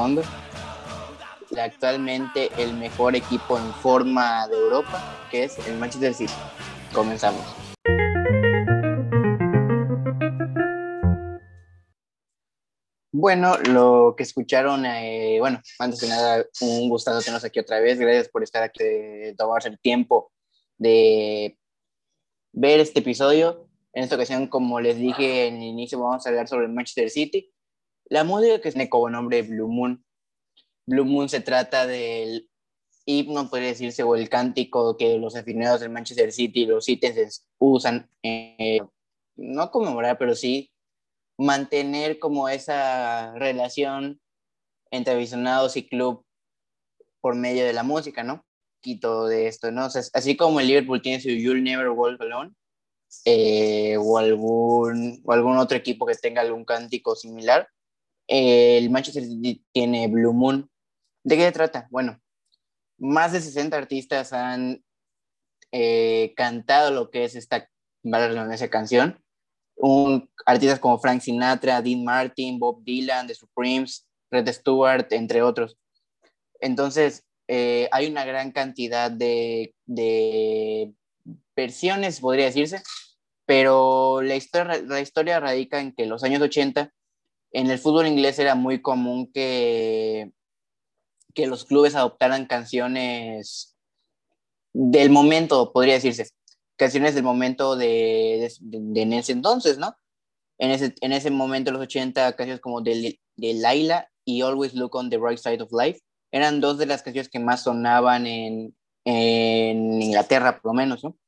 que fondo. Actualmente el mejor equipo en forma de Europa, que es el Manchester City. Comenzamos. Bueno, lo que escucharon, eh, bueno, antes de nada, un gustazo tenernos aquí otra vez. Gracias por estar aquí, de tomarse el tiempo de ver este episodio. En esta ocasión, como les dije en el inicio, vamos a hablar sobre el Manchester City. La música que tiene como nombre Blue Moon. Blue Moon se trata del himno, puede decirse, o el cántico que los aficionados del Manchester City, los citizens, usan, eh, no conmemorar, pero sí mantener como esa relación entre aficionados y club por medio de la música, ¿no? Quito de esto, ¿no? así como el Liverpool tiene su You'll Never Walk Alone, eh, o, algún, o algún otro equipo que tenga algún cántico similar, el Manchester City tiene Blue Moon. ¿De qué se trata? Bueno, más de 60 artistas han eh, cantado lo que es esta, canción artistas como Frank Sinatra, Dean Martin, Bob Dylan, The Supremes, Red Stewart, entre otros. Entonces, eh, hay una gran cantidad de, versiones, podría decirse, pero la historia, radica en que los años 80, en el fútbol inglés era muy común que, que los clubes adoptaran canciones del momento, podría decirse canciones del momento de, de, en ese entonces, ¿no? En ese, en ese momento, los 80, canciones como de, de Laila y Always Look on the Right Side of Life eran dos de las canciones que más sonaban en, en Inglaterra, por lo menos, ¿no?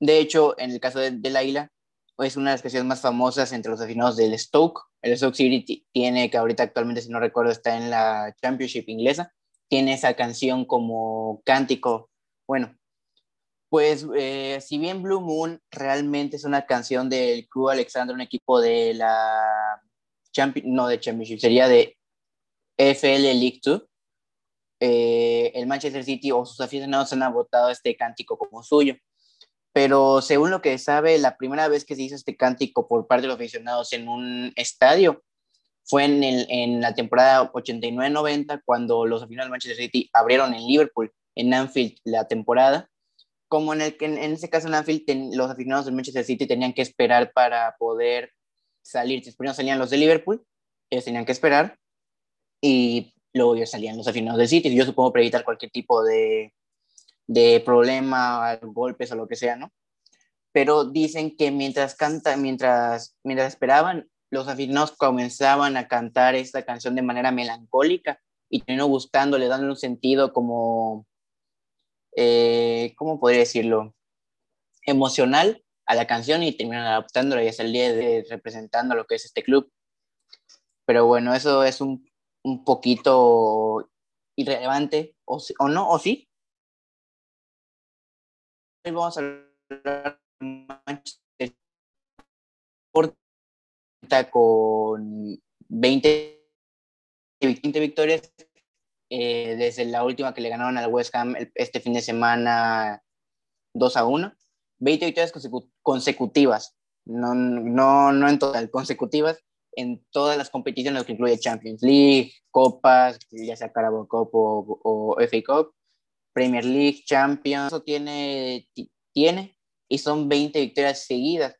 De hecho, en el caso de, de Laila, es una de las canciones más famosas entre los aficionados del Stoke. El Stoke City tiene, que ahorita actualmente, si no recuerdo, está en la Championship inglesa, tiene esa canción como cántico, bueno, pues eh, si bien Blue Moon realmente es una canción del Club Alexandra, un equipo de la Champion, no de Championship, sería de FL League 2, eh, el Manchester City o sus aficionados han votado este cántico como suyo. Pero según lo que sabe, la primera vez que se hizo este cántico por parte de los aficionados en un estadio fue en, el, en la temporada 89-90, cuando los aficionados del Manchester City abrieron en Liverpool, en Anfield, la temporada como en, el, en, en ese caso en Anfield, los aficionados del Manchester City tenían que esperar para poder salir. Primero salían los de Liverpool, ellos tenían que esperar, y luego ellos salían los aficionados del City, yo supongo para evitar cualquier tipo de, de problema, golpes o lo que sea, ¿no? Pero dicen que mientras canta, mientras, mientras esperaban, los aficionados comenzaban a cantar esta canción de manera melancólica y terminó gustándole, dándole un sentido como eh, ¿cómo podría decirlo? Emocional a la canción y terminan adaptándola y hasta el día de representando lo que es este club. Pero bueno, eso es un, un poquito irrelevante, o, o no, o sí. Hoy vamos a hablar con 20, 20 victorias eh, desde la última que le ganaron al West Ham este fin de semana 2 a 1. 20 victorias consecutivas, no, no, no en total, consecutivas en todas las competiciones que incluye Champions League, Copas, ya sea Carabao Cup o, FA Cup, Premier League, Champions, eso tiene, tiene y son 20 victorias seguidas.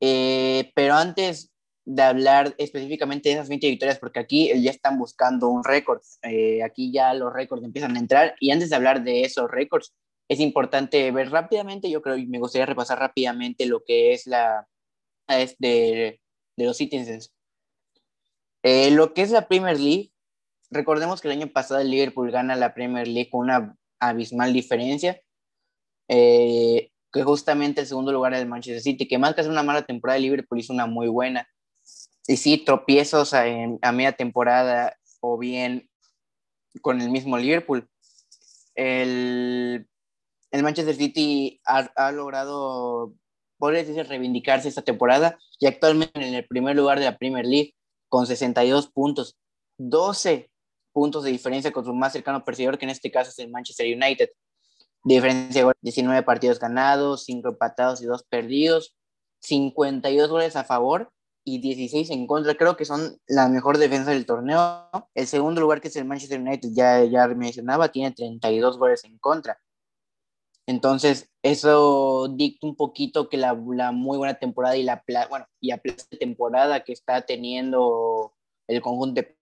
Eh, pero antes de hablar específicamente de esas 20 victorias, porque aquí ya están buscando un récord. Eh, aquí ya los récords empiezan a entrar. Y antes de hablar de esos récords, es importante ver rápidamente, yo creo, y me gustaría repasar rápidamente lo que es la es de, de, los Citizens. Eh, lo que es la Premier League, recordemos que el año pasado el Liverpool gana la Premier League con una abismal diferencia. Eh, que justamente el segundo lugar del Manchester City, que más que hacer una mala temporada, el Liverpool hizo una muy buena y sí, tropiezos a, a, media temporada o bien con el mismo Liverpool. El, el Manchester City ha, logrado, podría decir, reivindicarse esta temporada y actualmente en el primer lugar de la Premier League con 62 puntos, 12 puntos de diferencia con su más cercano perseguidor, que en este caso es el Manchester United. diferencia de 19 partidos ganados, 5 empatados y 2 perdidos, 52 goles a favor y 16 en contra. Creo que son la mejor defensa del torneo. El segundo lugar, que es el Manchester United, ya, ya mencionaba, tiene 32 goles en contra. Entonces, eso dicta un poquito que la, muy buena temporada y la bueno, y temporada que está teniendo el conjunto de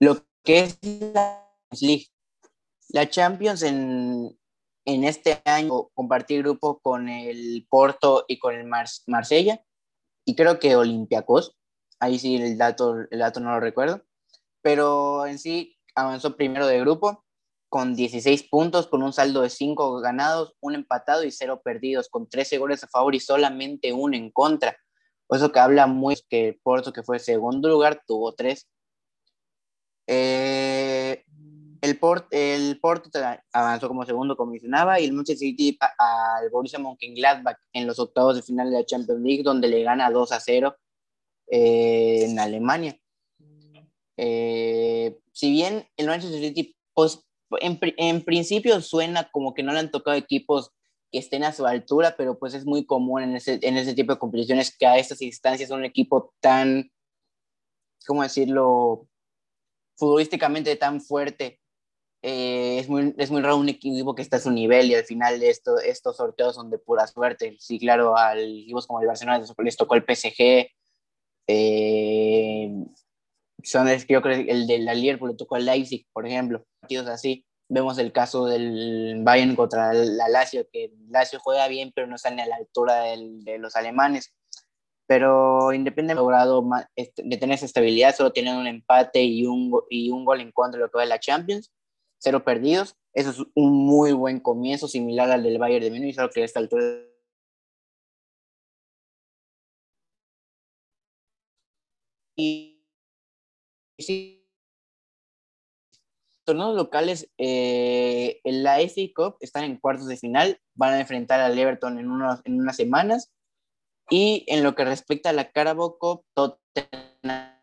lo que es la League. La Champions en, en este año compartir grupo con el Porto y con el Marsella y creo que Olympiacos, ahí sí el dato, el dato no lo recuerdo, pero en sí avanzó primero de grupo con 16 puntos, con un saldo de 5 ganados, un empatado y 0 perdidos, con 13 goles a favor y solamente uno en contra. Eso que habla muy que Porto, que fue segundo lugar, tuvo 3. Eh, el, Port, el Porto avanzó como segundo, como mencionaba, y el Manchester City al Borussia Mönchengladbach en los octavos de final de la Champions League, donde le gana 2 a 0 eh, en Alemania. Eh, si bien el Manchester City, pues, en, en, principio suena como que no le han tocado equipos que estén a su altura, pero pues es muy común en ese, en ese tipo de competiciones que a estas instancias un equipo tan, ¿cómo decirlo?, futbolísticamente tan fuerte eh, es, muy, es muy raro un equipo que está a su nivel y al final esto, estos sorteos son de pura suerte. Sí, claro, al equipos como el Barcelona les tocó el PSG. Eh, son, yo creo el de la Liverpool le tocó al Leipzig, por ejemplo. Partidos así. Vemos el caso del Bayern contra la Lazio, que Lazio juega bien, pero no ni a la altura del, de los alemanes. Pero independientemente de logrado este, de tener esa estabilidad, solo tienen un empate y un, y un gol en contra de lo que va de la Champions cero perdidos. Eso es un muy buen comienzo, similar al del Bayern de Múnich, solo que a esta altura y sí, torneos locales, eh, en la FA Cup están en cuartos de final, van a enfrentar al Everton en, unos, en unas semanas. Y en lo que respecta a la Carabao Cup, Tottenham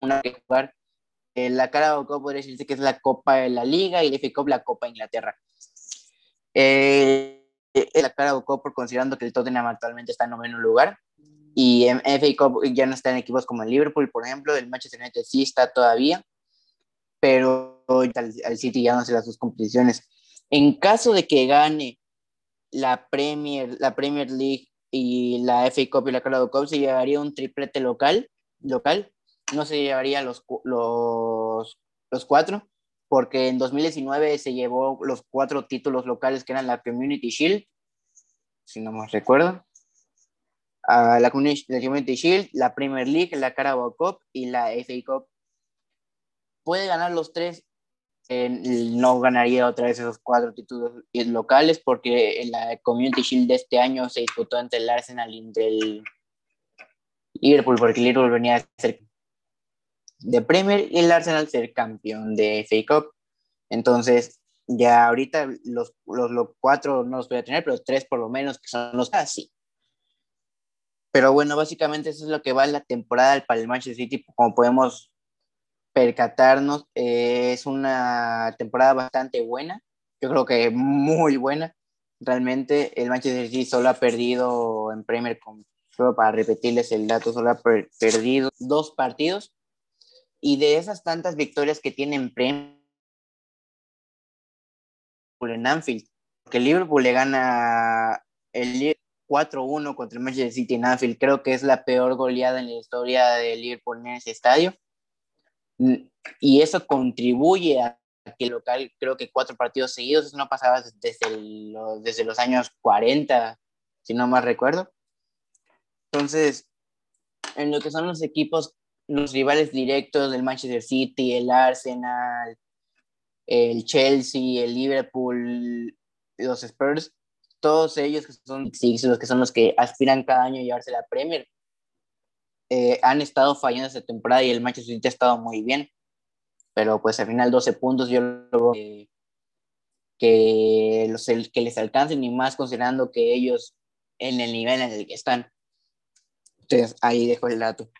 una que jugar eh, la Carabao Cup podría decirse que es la Copa de la Liga y la FA Cup la Copa de Inglaterra. Eh, la Carabao Cup, por considerando que el Tottenham actualmente está en noveno lugar, y en FA Cup ya no están equipos como el Liverpool, por ejemplo, el Manchester United sí está todavía, pero al, City ya no se las dos competiciones. En caso de que gane la Premier, la Premier League y la FA Cup y la Carabao Cup, se llevaría un triplete local, local no se llevaría los, los, los cuatro, porque en 2019 se llevó los cuatro títulos locales que eran la Community Shield, si no me recuerdo, la, Community Shield, la Premier League, la Carabao Cup y la FA Cup. Puede ganar los tres, no ganaría otra vez esos cuatro títulos locales porque la Community Shield de este año se disputó entre el Arsenal y el Liverpool, porque el Liverpool venía a ser de Premier y el Arsenal ser campeón de FA Cup. Entonces, ya ahorita los, los, cuatro no los voy a tener, pero tres por lo menos que son los así. Pero bueno, básicamente eso es lo que va en la temporada para el Manchester City, como podemos percatarnos, eh, es una temporada bastante buena, yo creo que muy buena. Realmente el Manchester City solo ha perdido en Premier, solo para repetirles el dato, solo ha perdido dos partidos y de esas tantas victorias que tienen Premier en Anfield, Liverpool le gana el 4-1 contra el Manchester City en Anfield, creo que es la peor goleada en la historia de Liverpool en ese estadio. Y eso contribuye a que el local, creo que cuatro partidos seguidos, eso no pasaba desde, los, desde los años 40, si no más recuerdo. Entonces, en lo que son los equipos los rivales directos del Manchester City, el Arsenal, el Chelsea, el Liverpool, los Spurs, todos ellos que son los que son los que aspiran cada año a llevarse la Premier, eh, han estado fallando esta temporada y el Manchester City ha estado muy bien. Pero pues al final 12 puntos yo lo que, que, los, que les alcancen y más considerando que ellos en el nivel en el que están. Entonces, ahí dejo el dato.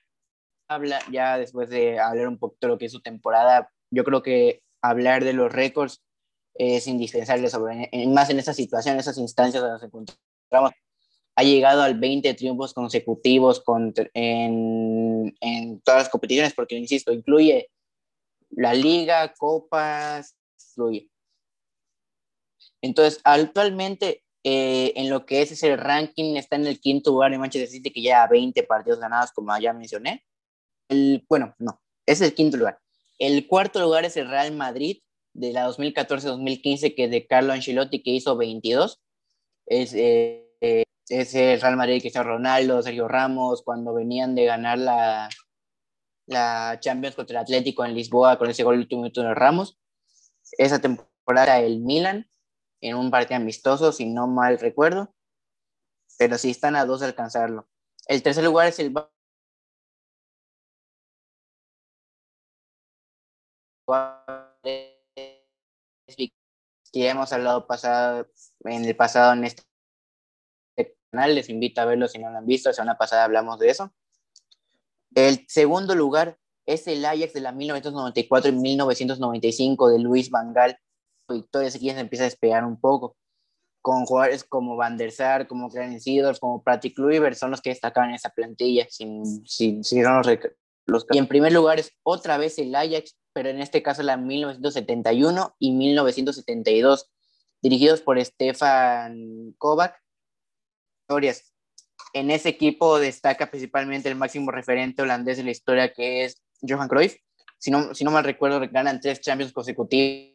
Habla, ya después de hablar un poquito de lo que es su temporada, yo creo que hablar de los récords es indispensable, sobre, más en esa situación, en esas instancias donde nos encontramos. Ha llegado al 20 triunfos consecutivos en, en todas las competiciones, porque, insisto, incluye la liga, copas, incluye. Entonces, actualmente, eh, en lo que es ese ranking, está en el quinto lugar de Manchester City, que ya 20 partidos ganados, como ya mencioné. El, bueno, no, es el quinto lugar. El cuarto lugar es el Real Madrid, de la 2014-2015, que de Carlo Ancelotti, que hizo 22. Es, eh, es el Real Madrid está Ronaldo, Sergio Ramos, cuando venían de ganar la, la Champions contra el Atlético en Lisboa con ese gol último minuto de Ramos. Esa temporada el Milan en un partido amistoso, si no mal recuerdo, pero sí están a dos de alcanzarlo. El tercer lugar es el que ya hemos hablado pasado, en el pasado en este canal, les invito a verlo si no lo han visto, la semana pasada hablamos de eso. El segundo lugar es el Ajax de la 1994 y 1995 de Luis Van Gaal. Victorias aquí se empieza a despegar un poco. Con jugadores como Van der Sar, como Clarence Seedorf, como Patrick Kluivert, son los que destacaban en esa plantilla. Sin, sin, los, los, y en primer lugar es otra vez el Ajax, pero en este caso la 1971 y 1972, dirigidos por Stefan Kovac. En ese equipo destaca principalmente el máximo referente holandés de la historia, que es Johan Cruyff. Si no, si no mal recuerdo, ganan tres Champions consecutivas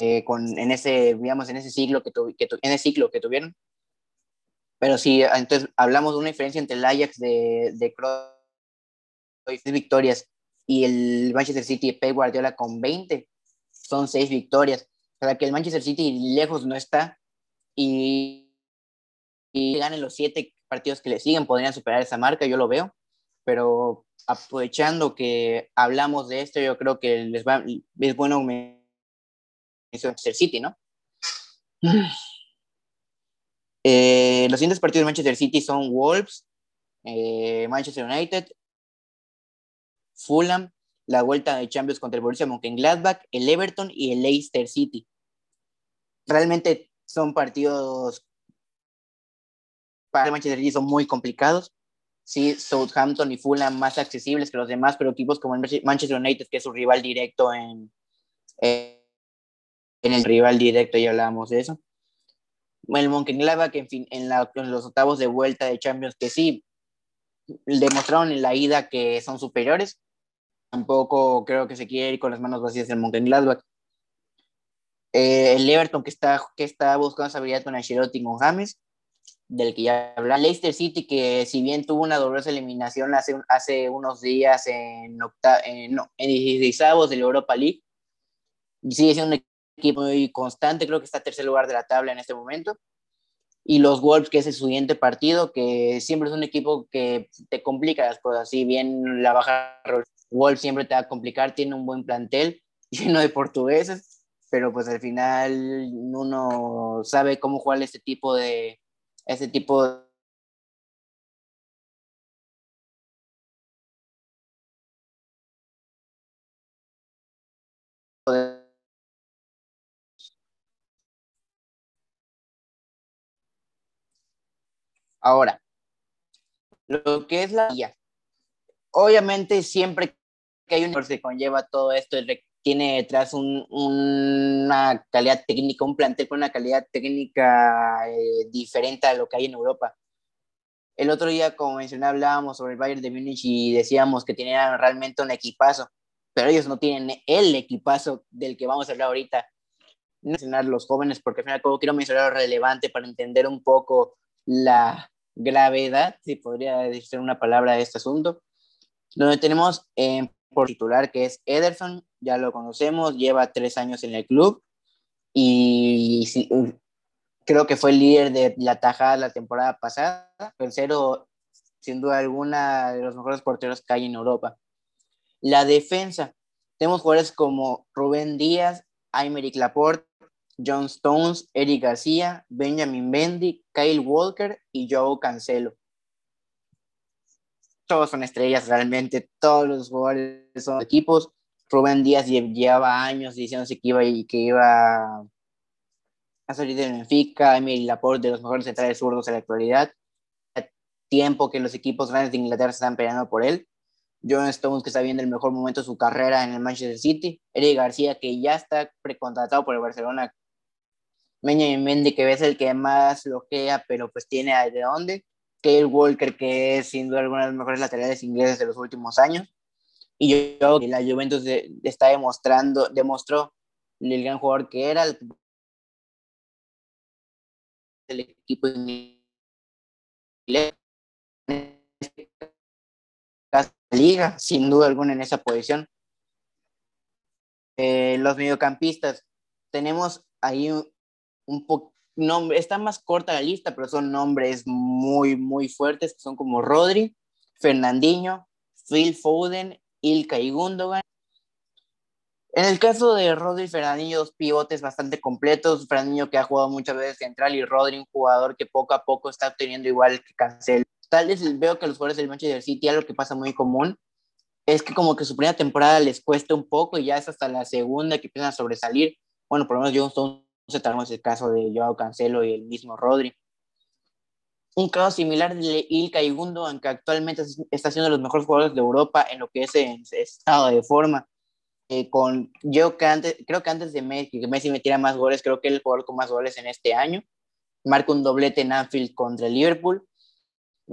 eh, con, en, ese, digamos, en, ese siglo que, que en ese ciclo que tuvieron. Pero sí, entonces hablamos de una diferencia entre el Ajax de, de Cruyff, victorias, y el Manchester City Pep Guardiola con 20. Son seis victorias. O sea que el Manchester City lejos no está. Y y ganen los siete partidos que le siguen, podrían superar esa marca, yo lo veo, pero aprovechando que hablamos de esto, yo creo que les va, es bueno Manchester City, ¿no? Eh, los siguientes partidos de Manchester City son Wolves, eh, Manchester United, Fulham, la vuelta de Champions contra el Borussia Mönchengladbach, el Everton y el Leicester City. Realmente son partidos para Manchester City son muy complicados. Sí, Southampton y Fulham más accesibles que los demás, pero equipos como el Manchester United, que es su rival directo en, en el rival directo, ya hablábamos de eso. El Mönchengladbach, en fin, en, en los octavos de vuelta de Champions, que sí, demostraron en la ida que son superiores. Tampoco creo que se quiere ir con las manos vacías el Mönchengladbach. Eh, el Everton, que está, que está buscando con Ancelotti y con James del que ya habla. Leicester City, que si bien tuvo una dolorosa eliminación hace, hace unos días en, octa, en, no, en de la Europa League, sigue siendo un equipo muy constante, creo que está en tercer lugar de la tabla en este momento. Y los Wolves, que es el siguiente partido, que siempre es un equipo que te complica las cosas. Si bien la baja Wolves siempre te va a complicar, tiene un buen plantel lleno de portugueses, pero pues al final uno sabe cómo jugar este tipo de, ese tipo de Ahora, lo que es la guía. Obviamente, siempre que hay un se conlleva todo esto, tiene detrás una calidad técnica, un plantel con una calidad técnica eh, diferente a lo que hay en Europa. El otro día, como mencioné, hablábamos sobre el Bayern de Múnich y decíamos que tenían realmente un equipazo, pero ellos no tienen el equipazo del que vamos a hablar ahorita. Mencionar los jóvenes, porque al final quiero mencionar lo relevante para entender un poco la gravedad, si podría decir una palabra de este asunto, donde tenemos en por titular, que es Ederson, ya lo conocemos, lleva tres años en el club y creo que fue el líder de la tajada la temporada pasada, tercero, sin duda alguna, de los mejores porteros que hay en Europa. La defensa, tenemos jugadores como Rubén Díaz, Aymeric Laporte, John Stones, Eric García, Benjamin Mendy, Kyle Walker y Joe Cancelo. Todos son estrellas realmente, todos los jugadores son equipos. Rubén Díaz llevaba años diciéndose que iba, y que iba a salir de Benfica, Emil Laporte, de los mejores centrales zurdos en la actualidad. Tiempo que los equipos grandes de Inglaterra están peleando por él. John Stones, que está viendo el mejor momento de su carrera en el Manchester City. Eric García, que ya está precontratado por el Barcelona. Meña Mendy, que es el que más bloquea, pero pues tiene de dónde. Kyle Walker, que es sin duda alguna de los mejores laterales ingleses de los últimos años. Y yo que la Juventus está demostrando, demostró el gran jugador que era el equipo inglés liga, sin duda alguna, en esa posición. Eh, los mediocampistas, tenemos ahí un, un poco, nombre, está más corta la lista, pero son nombres muy, muy fuertes, que son como Rodri, Fernandinho, Phil Foden, Ilka y Gundogan. En el caso de Rodri y Fernandinho, dos pivotes bastante completos. Fernandinho que ha jugado muchas veces central y Rodri un jugador que poco a poco está obteniendo igual que Cancelo tal vez veo que los jugadores del Manchester City, algo que pasa muy común, es que como que su primera temporada les cuesta un poco y ya es hasta la segunda que empiezan a sobresalir. Bueno, por lo menos John se tenemos el caso de Joao Cancelo y el mismo Rodri. Un caso similar de Ilka y Gundo, aunque actualmente está siendo los mejores jugadores de Europa en lo que es en estado de forma. Eh, con, yo que creo que antes de Messi, que Messi metiera más goles, creo que es el jugador con más goles en este año. Marca un doblete en Anfield contra el Liverpool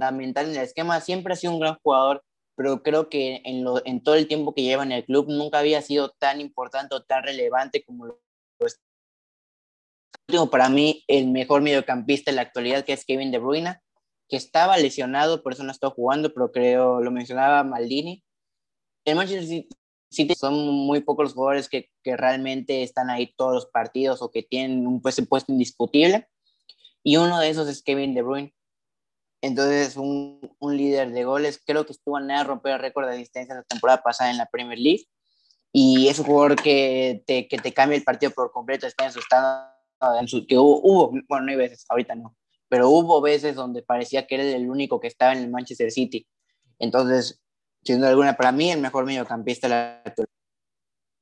fundamental en el esquema, siempre ha sido un gran jugador, pero creo que en, lo, todo el tiempo que lleva en el club nunca había sido tan importante o tan relevante como lo es. Para mí, el mejor mediocampista en la actualidad, que es Kevin De Bruyne, que estaba lesionado, por eso no está jugando, pero creo, lo mencionaba Maldini. En Manchester City son muy pocos los jugadores que, que, realmente están ahí todos los partidos o que tienen un puesto, puesto indiscutible. Y uno de esos es Kevin De Bruyne. Entonces, un, un, líder de goles, creo que estuvo a romper el récord de asistencia la temporada pasada en la Premier League. Y es un jugador que te, que te cambia el partido por completo. Está en su estado, en su, que hubo, hubo, bueno, no hay veces, ahorita no, pero hubo veces donde parecía que era el único que estaba en el Manchester City. Entonces, sin duda alguna, para mí, el mejor mediocampista de la actualidad.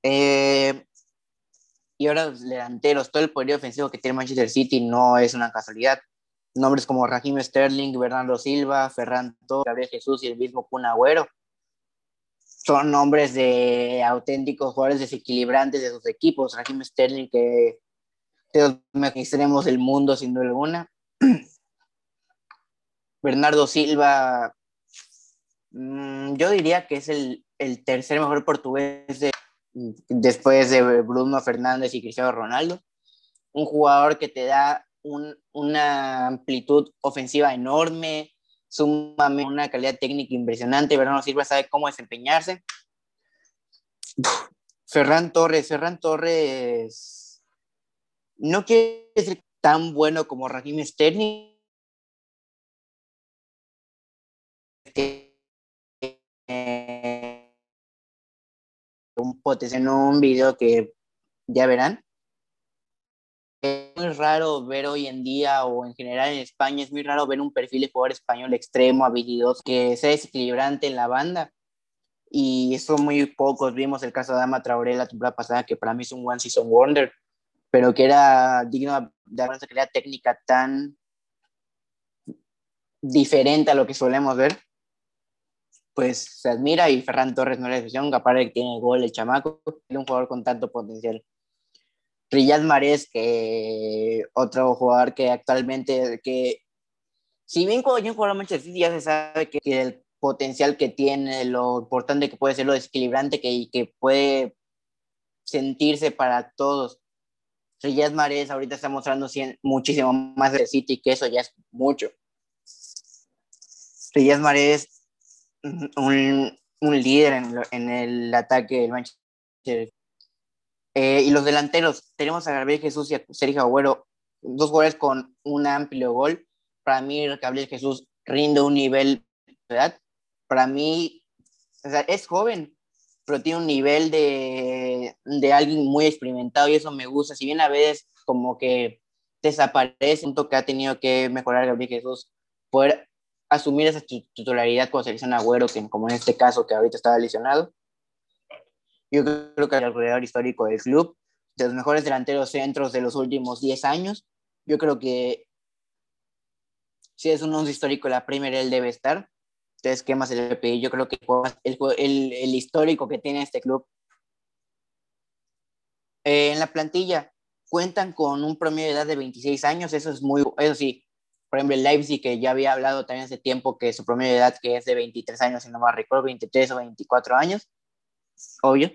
Eh, y ahora los delanteros, todo el poder ofensivo que tiene Manchester City no es una casualidad nombres como Raheem Sterling, Bernardo Silva, Ferran Torres, Gabriel Jesús y el mismo Kun Agüero. Son nombres de auténticos jugadores desequilibrantes de sus equipos. Raheem Sterling, que de los mejores mundo, sin duda alguna. Bernardo Silva, mm, yo diría que es el, el tercer mejor portugués después de Bruno Fernández y Cristiano Ronaldo. Un jugador que te da una amplitud ofensiva enorme, sumamente una calidad técnica impresionante. Bernardo Silva sabe cómo desempeñarse. Ferran Torres, Ferran Torres no quiere ser tan bueno como Raheem Sterling. Un potencial en un video que ya verán es muy raro ver hoy en día o en general en España, es muy raro ver un perfil de jugador español extremo, habilidoso, que sea desequilibrante en la banda. Y son muy pocos. Vimos el caso de Dama Traoré la temporada pasada, que para mí es un one season wonder, pero que era digno de una calidad técnica tan diferente a lo que solemos ver. Pues se admira y Ferran Torres no es la excepción, aparte que tiene gol el chamaco, es un jugador con tanto potencial. Riyad Mahrez, que otro jugador que actualmente, que si bien cuando yo juego a Manchester City ya se sabe que, el potencial que tiene, lo importante que puede ser, lo desequilibrante que, que puede sentirse para todos. Riyad Mahrez ahorita está mostrando muchísimo más de City, que eso ya es mucho. Riyad Mahrez, un, un líder en, en, el ataque del Manchester eh, y los delanteros, tenemos a Gabriel Jesús y a Sergio Agüero, dos jugadores con un amplio gol. Para mí, Gabriel Jesús rinde un nivel, ¿verdad? Para mí, es joven, pero tiene un nivel de, de alguien muy experimentado y eso me gusta. Si bien a veces como que desaparece, un que ha tenido que mejorar Gabriel Jesús, poder asumir esa titularidad con selección Agüero, que como en este caso que ahorita estaba lesionado. Yo creo que el alrededor histórico del club, de los mejores delanteros centros de los últimos 10 años, yo creo que si es un 11 histórico la Premier, él debe estar. Entonces, ¿qué más se le pedir? Yo creo que el, el, histórico que tiene este club. Eh, en la plantilla cuentan con un promedio de edad de 26 años, eso es muy, eso sí, por ejemplo, el Leipzig, que ya había hablado también hace tiempo que su promedio de edad que es de 23 años, si no me recuerdo, 23 o 24 años, obvio.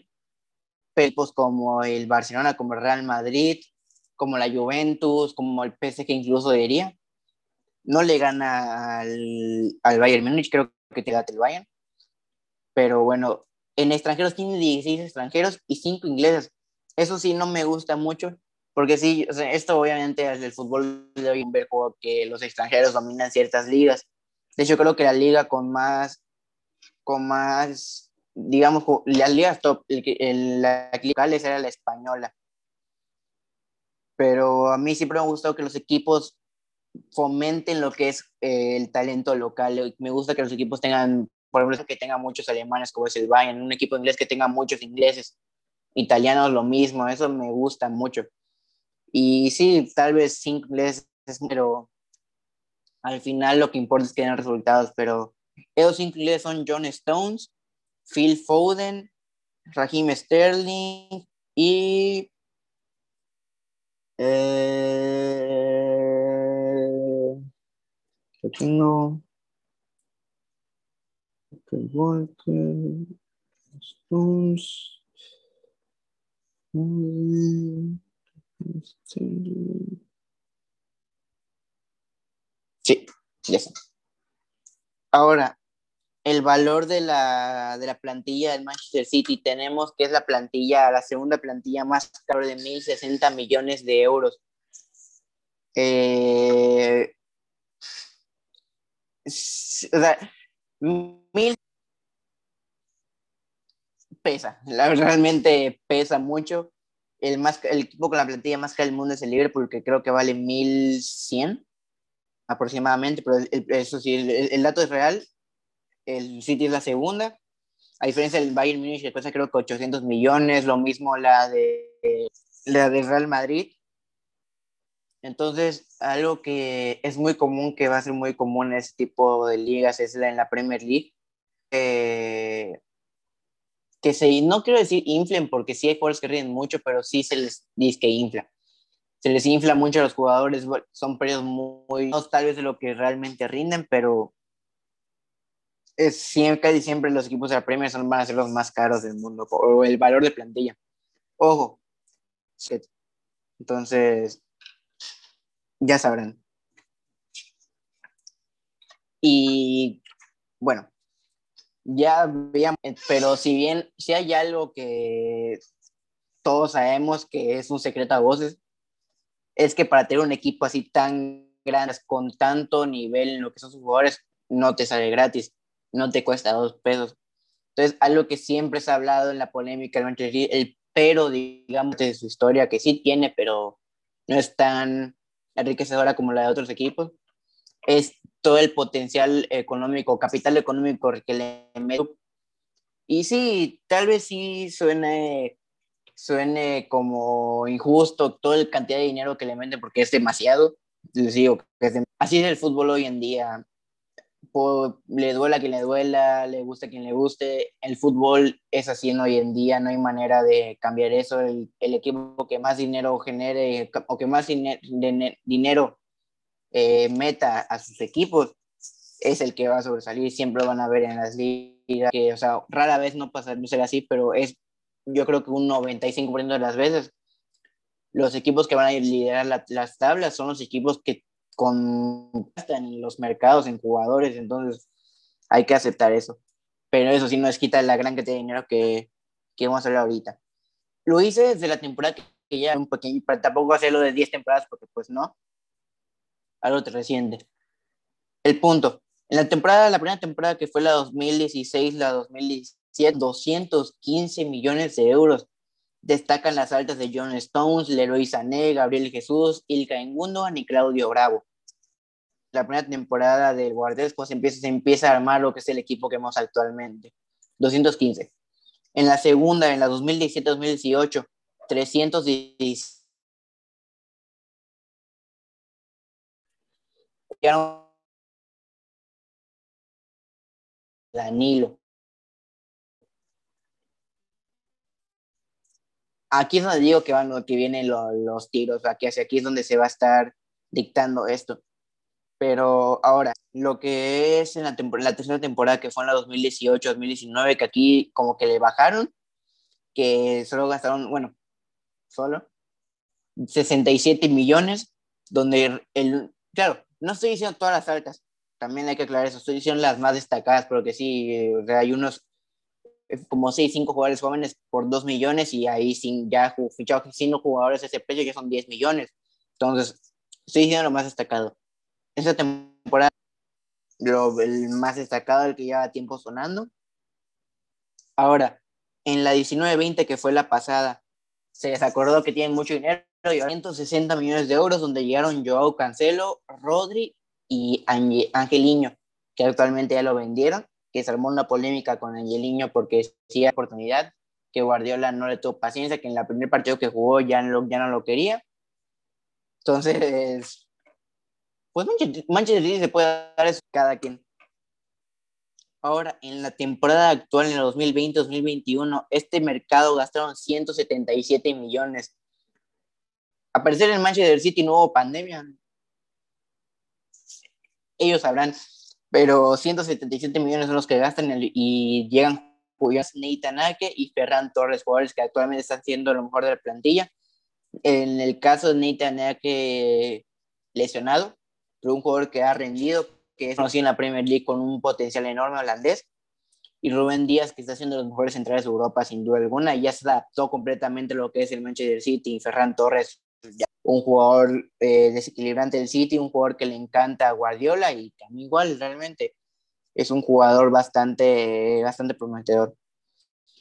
Pero pues como el Barcelona, como el Real Madrid, como la Juventus, como el PSG incluso diría, no le gana al, al Bayern Múnich, creo que te da el Bayern. Pero bueno, en extranjeros tiene 16 extranjeros y 5 ingleses. Eso sí no me gusta mucho, porque sí, esto obviamente es el fútbol de hoy ver como que los extranjeros dominan ciertas ligas. De hecho, creo que la liga con más, con más, digamos, las ligas top, el, la locales era la española. Pero a mí siempre me ha gustado que los equipos fomenten lo que es eh, el talento local. Me gusta que los equipos tengan, por ejemplo, que tengan muchos alemanes, como es el Bayern, un equipo inglés que tenga muchos ingleses, italianos lo mismo, eso me gusta mucho. Y sí, tal vez cinco ingleses, pero al final lo que importa es que den resultados. Pero esos cinco ingleses son John Stones, Phil Foden, Raheem Sterling y. Eh, tengo. Walker, Stones. Sí, ya está. Ahora, el valor de la, de la plantilla del Manchester City, tenemos que es la plantilla, la segunda plantilla más cara de 1.060 millones de euros. Eh, o sea, mil pesa, realmente pesa mucho el, más, el equipo con la plantilla más cara del mundo es el Liverpool, que creo que vale 1100 aproximadamente, pero eso sí, el, dato es real. El City es la segunda, a diferencia del Bayern Múnich, que cuesta creo que 800 millones, lo mismo la de, la de Real Madrid. Entonces, algo que es muy común, que va a ser muy común en este tipo de ligas, es en la Premier League. Eh, que se, no quiero decir inflen, porque sí hay jugadores que ríen mucho, pero sí se les dice que infla. Se les infla mucho a los jugadores, son periodos muy, no tal vez de lo que realmente rinden, pero es siempre, casi siempre los equipos de la Premier son, van a ser los más caros del mundo, o el valor de plantilla. Ojo. Entonces, ya sabrán. Y bueno, ya veíamos, pero si bien si hay algo que todos sabemos que es un secreto a voces, es que para tener un equipo así tan grande, con tanto nivel en lo que son sus jugadores, no te sale gratis, no te cuesta dos pesos. Entonces, algo que siempre se ha hablado en la polémica el pero, digamos, de su historia, que sí tiene, pero no es tan enriquecedora como la de otros equipos, es todo el potencial económico, capital económico que le meto. Y sí, tal vez sí suene, suene como injusto toda la cantidad de dinero que le meten porque es demasiado. Les digo, así es el fútbol hoy en día. Le duela quien le duela, le gusta a quien le guste. El fútbol es así hoy en día, no hay manera de cambiar eso. El, equipo que más dinero genere o que más dinero eh, meta a sus equipos, es el que va a sobresalir. Siempre van a ver en las ligas que, o sea, rara vez no pasa no ser así, pero es, yo creo que un 95% de las veces, los equipos que van a liderar las tablas son los equipos que en los mercados en jugadores, entonces hay que aceptar eso. Pero eso sí no es quita la gran cantidad de dinero que, que vamos a hablar ahorita. Lo hice desde la temporada que ya un pequeño, pero tampoco hacerlo de 10 temporadas porque pues no, algo reciente. El punto. En la temporada, la primera temporada que fue la 2016, la 2017, 215 millones de euros. Destacan las altas de John Stones, Leroy Sané, Gabriel Jesús, Ilka Engundo y Claudio Bravo. la primera temporada del Guardiola, pues empieza, se empieza a armar lo que es el equipo que vemos actualmente. 215. En la segunda, en la 2017-2018, 310. Danilo. Aquí es donde digo que, van, que vienen los tiros, aquí, hacia aquí es donde se va a estar dictando esto. Pero ahora, lo que es en la, la tercera temporada, que fue en la 2018-2019, que aquí como que le bajaron, que solo gastaron, bueno, solo 67 millones, donde el, claro, no estoy diciendo todas las altas, también hay que aclarar eso, estoy diciendo las más destacadas, pero que sí, hay unos como 6, 5 jugadores jóvenes por 2 millones y ahí sin ya fichado 5 jugadores ese precio ya son 10 millones. Entonces, estoy diciendo lo más destacado. Esta temporada, lo, el más destacado, el que lleva tiempo sonando. Ahora, en la 19-20, que fue la pasada, se les acordó que tienen mucho dinero y 160 millones de euros, donde llegaron Joao Cancelo, Rodri y Angeliño, que actualmente ya lo vendieron, que se armó una polémica con Angeliño porque sí oportunidad, que Guardiola no le tuvo paciencia, que en el primer partido que jugó ya no, ya no lo quería. Entonces, pues Manchester City se puede dar eso cada quien. Ahora, en la temporada actual, en el 2020-2021, este mercado gastaron 177 millones. A parecer en Manchester City no hubo pandemia. Ellos sabrán, pero 177 millones son los que gastan y llegan Nathan Ake y Ferran Torres, jugadores que actualmente están siendo lo mejor de la plantilla. En el caso de Nathan lesionado, pero un jugador que ha rendido, que es conocido en la Premier League con un potencial enorme holandés, y Rubén Díaz, que está haciendo los mejores centrales de Europa sin duda alguna, y ya se adaptó completamente a lo que es el Manchester City, y Ferran Torres, un jugador eh, desequilibrante del City, un jugador que le encanta a Guardiola y también igual realmente es un jugador bastante, bastante prometedor.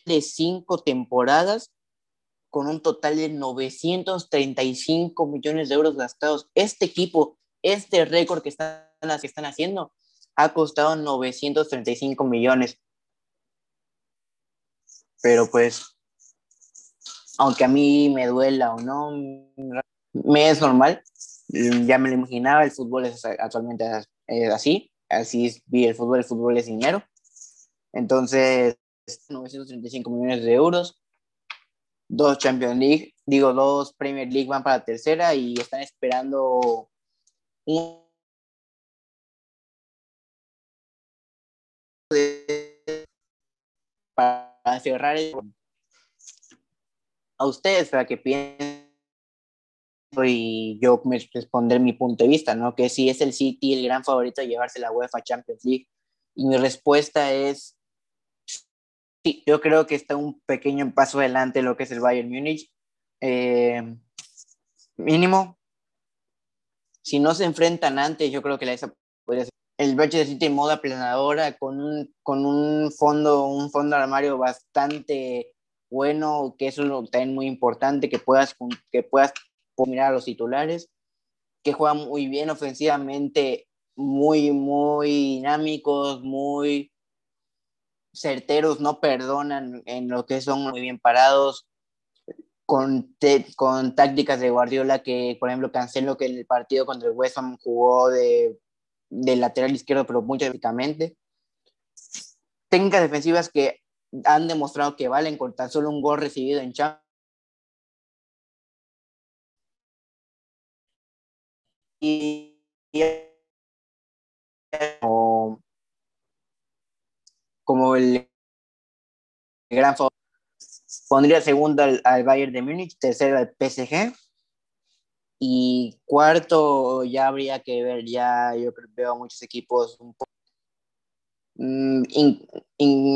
De cinco temporadas con un total de 935 millones de euros gastados. Este equipo este récord que están, que están haciendo ha costado 935 millones. Pero pues, aunque a mí me duela o no, me es normal. Ya me lo imaginaba, el fútbol es actualmente así. Así es, el fútbol, el fútbol es dinero. Entonces, 935 millones de euros. Dos Champions League, digo, dos Premier League van para la tercera y están esperando para cerrar a ustedes para que piensen y yo me responder mi punto de vista, ¿no? Que si es el City el gran favorito de llevarse la UEFA Champions League. Y mi respuesta es, sí, yo creo que está un pequeño paso adelante lo que es el Bayern Múnich. Eh, mínimo, si no se enfrentan antes, yo creo que la esa podría ser el Manchester City en moda planadora con un, con un fondo, un fondo armario bastante bueno, que eso es también muy importante, que puedas, que puedas mirar a los titulares, que juegan muy bien ofensivamente, muy, muy dinámicos, muy certeros, no perdonan en lo que son muy bien parados, con, con tácticas de Guardiola que, por ejemplo, Cancelo que en el partido contra el West jugó de, de lateral izquierdo, pero muy típicamente. Técnicas defensivas que han demostrado que valen con tan solo un gol recibido en Champions. Y, como, el gran Pondría segundo al, Bayern de Múnich, tercero al PSG. Y cuarto ya habría que ver, ya yo veo muchos equipos un poco... Mm,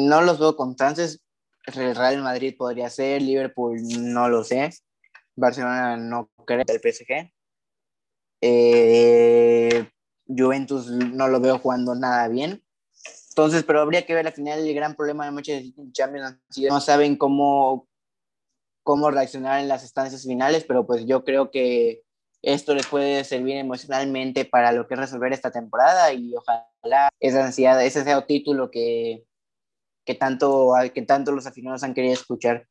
no los veo constantes. El Real Madrid podría ser, Liverpool no lo sé, Barcelona no creo, el PSG. Eh, Juventus no lo veo jugando nada bien. Entonces, pero habría que ver al final el gran problema de muchos Champions no saben cómo, cómo reaccionar en las estancias finales, pero pues yo creo que esto les puede servir emocionalmente para lo que es resolver esta temporada y ojalá esa ansiedad, ese sea el título que, que, tanto, que tanto los aficionados han querido escuchar.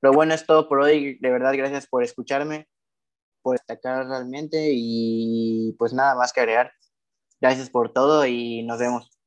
Pero bueno, es todo por hoy. De verdad, gracias por escucharme por destacar realmente y pues nada más que agregar. Gracias por todo y nos vemos.